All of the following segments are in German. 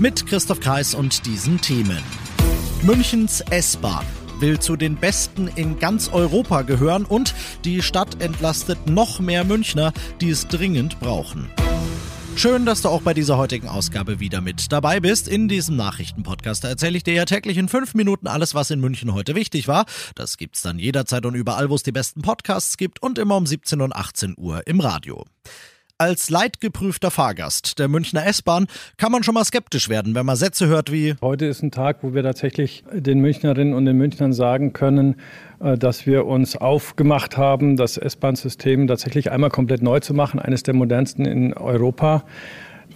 Mit Christoph Kreis und diesen Themen. Münchens S-Bahn will zu den besten in ganz Europa gehören und die Stadt entlastet noch mehr Münchner, die es dringend brauchen. Schön, dass du auch bei dieser heutigen Ausgabe wieder mit dabei bist. In diesem Nachrichtenpodcast erzähle ich dir ja täglich in fünf Minuten alles, was in München heute wichtig war. Das gibt's dann jederzeit und überall, wo es die besten Podcasts gibt und immer um 17 und 18 Uhr im Radio. Als leidgeprüfter Fahrgast der Münchner S-Bahn kann man schon mal skeptisch werden, wenn man Sätze hört wie Heute ist ein Tag, wo wir tatsächlich den Münchnerinnen und den Münchnern sagen können, äh, dass wir uns aufgemacht haben, das S-Bahn-System tatsächlich einmal komplett neu zu machen, eines der modernsten in Europa.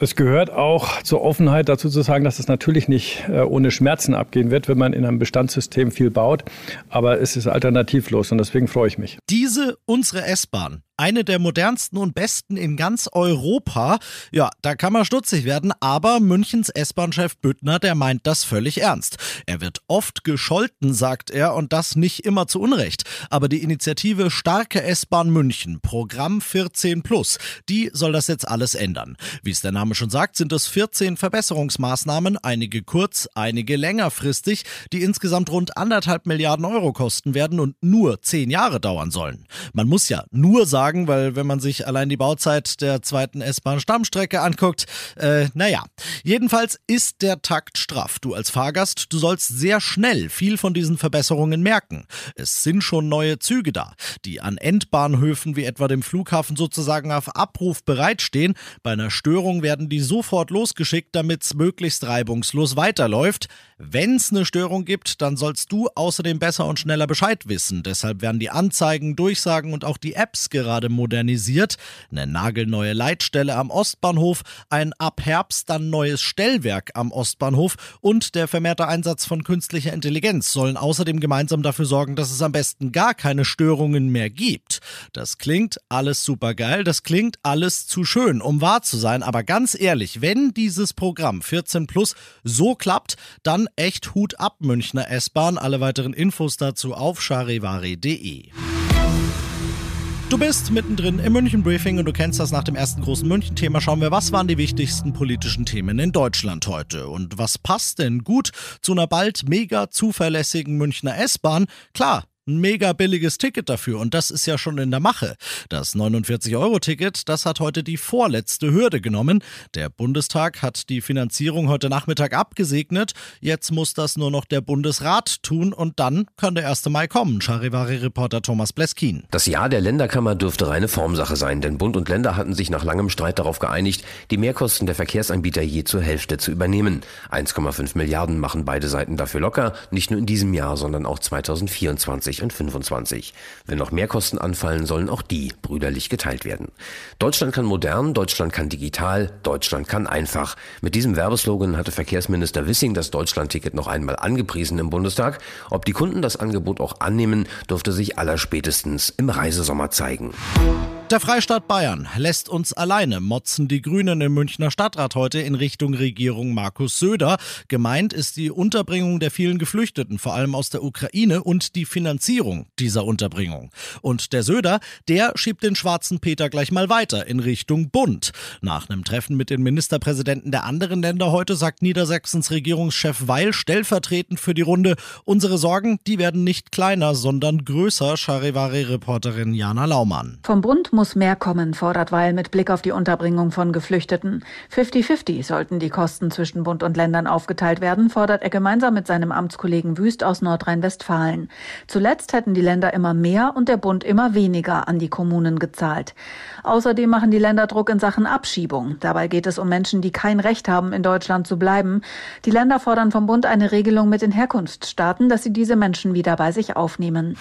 Es gehört auch zur Offenheit dazu zu sagen, dass es natürlich nicht äh, ohne Schmerzen abgehen wird, wenn man in einem Bestandssystem viel baut. Aber es ist alternativlos und deswegen freue ich mich. Diese unsere S-Bahn eine der modernsten und besten in ganz Europa. Ja, da kann man stutzig werden, aber Münchens S-Bahn-Chef Büttner, der meint das völlig ernst. Er wird oft gescholten, sagt er, und das nicht immer zu Unrecht. Aber die Initiative Starke S-Bahn München, Programm 14 Plus, die soll das jetzt alles ändern. Wie es der Name schon sagt, sind es 14 Verbesserungsmaßnahmen, einige kurz, einige längerfristig, die insgesamt rund anderthalb Milliarden Euro kosten werden und nur zehn Jahre dauern sollen. Man muss ja nur sagen, sagen, weil wenn man sich allein die Bauzeit der zweiten S-Bahn-Stammstrecke anguckt, äh, naja. Jedenfalls ist der Takt straff. Du als Fahrgast, du sollst sehr schnell viel von diesen Verbesserungen merken. Es sind schon neue Züge da, die an Endbahnhöfen wie etwa dem Flughafen sozusagen auf Abruf bereitstehen. Bei einer Störung werden die sofort losgeschickt, damit es möglichst reibungslos weiterläuft. Wenn es eine Störung gibt, dann sollst du außerdem besser und schneller Bescheid wissen. Deshalb werden die Anzeigen, Durchsagen und auch die Apps gerade gerade modernisiert. Eine nagelneue Leitstelle am Ostbahnhof, ein ab Herbst dann neues Stellwerk am Ostbahnhof und der vermehrte Einsatz von künstlicher Intelligenz sollen außerdem gemeinsam dafür sorgen, dass es am besten gar keine Störungen mehr gibt. Das klingt alles super geil, das klingt alles zu schön, um wahr zu sein, aber ganz ehrlich, wenn dieses Programm 14 Plus so klappt, dann echt Hut ab Münchner S-Bahn. Alle weiteren Infos dazu auf charivari.de. Du bist mittendrin im München Briefing und du kennst das nach dem ersten großen München-Thema. Schauen wir, was waren die wichtigsten politischen Themen in Deutschland heute? Und was passt denn gut zu einer bald mega zuverlässigen Münchner S-Bahn? Klar, ein mega billiges Ticket dafür und das ist ja schon in der Mache. Das 49-Euro-Ticket, das hat heute die vorletzte Hürde genommen. Der Bundestag hat die Finanzierung heute Nachmittag abgesegnet. Jetzt muss das nur noch der Bundesrat tun und dann kann der 1. Mai kommen. Charivari-Reporter Thomas Bleskin. Das Ja der Länderkammer dürfte reine Formsache sein, denn Bund und Länder hatten sich nach langem Streit darauf geeinigt, die Mehrkosten der Verkehrsanbieter je zur Hälfte zu übernehmen. 1,5 Milliarden machen beide Seiten dafür locker, nicht nur in diesem Jahr, sondern auch 2024 und 25. Wenn noch mehr Kosten anfallen, sollen auch die brüderlich geteilt werden. Deutschland kann modern, Deutschland kann digital, Deutschland kann einfach. Mit diesem Werbeslogan hatte Verkehrsminister Wissing das Deutschlandticket noch einmal angepriesen im Bundestag. Ob die Kunden das Angebot auch annehmen, dürfte sich allerspätestens im Reisesommer zeigen. Der Freistaat Bayern lässt uns alleine, motzen die Grünen im Münchner Stadtrat heute in Richtung Regierung Markus Söder. Gemeint ist die Unterbringung der vielen Geflüchteten, vor allem aus der Ukraine, und die Finanzierung dieser Unterbringung. Und der Söder, der schiebt den schwarzen Peter gleich mal weiter in Richtung Bund. Nach einem Treffen mit den Ministerpräsidenten der anderen Länder heute sagt Niedersachsens Regierungschef Weil stellvertretend für die Runde, unsere Sorgen, die werden nicht kleiner, sondern größer, Charivari-Reporterin Jana Laumann. Vom Bund muss mehr kommen, fordert Weil mit Blick auf die Unterbringung von Geflüchteten. 50-50 sollten die Kosten zwischen Bund und Ländern aufgeteilt werden, fordert er gemeinsam mit seinem Amtskollegen Wüst aus Nordrhein-Westfalen. Zuletzt hätten die Länder immer mehr und der Bund immer weniger an die Kommunen gezahlt. Außerdem machen die Länder Druck in Sachen Abschiebung. Dabei geht es um Menschen, die kein Recht haben, in Deutschland zu bleiben. Die Länder fordern vom Bund eine Regelung mit den Herkunftsstaaten, dass sie diese Menschen wieder bei sich aufnehmen.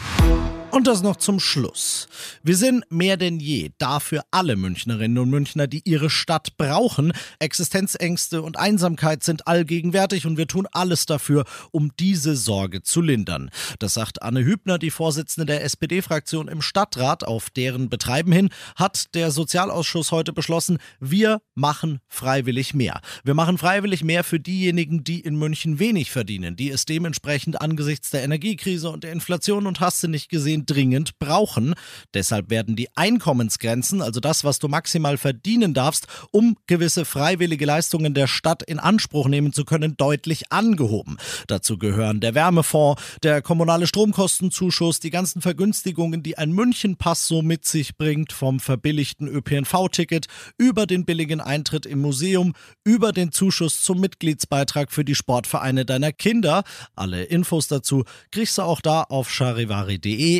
Und das noch zum Schluss. Wir sind mehr denn je da für alle Münchnerinnen und Münchner, die ihre Stadt brauchen. Existenzängste und Einsamkeit sind allgegenwärtig und wir tun alles dafür, um diese Sorge zu lindern. Das sagt Anne Hübner, die Vorsitzende der SPD-Fraktion im Stadtrat. Auf deren Betreiben hin hat der Sozialausschuss heute beschlossen, wir machen freiwillig mehr. Wir machen freiwillig mehr für diejenigen, die in München wenig verdienen, die es dementsprechend angesichts der Energiekrise und der Inflation und hast du nicht gesehen dringend brauchen. Deshalb werden die Einkommensgrenzen, also das, was du maximal verdienen darfst, um gewisse freiwillige Leistungen der Stadt in Anspruch nehmen zu können, deutlich angehoben. Dazu gehören der Wärmefonds, der kommunale Stromkostenzuschuss, die ganzen Vergünstigungen, die ein Münchenpass so mit sich bringt, vom verbilligten ÖPNV-Ticket über den billigen Eintritt im Museum, über den Zuschuss zum Mitgliedsbeitrag für die Sportvereine deiner Kinder. Alle Infos dazu kriegst du auch da auf charivari.de.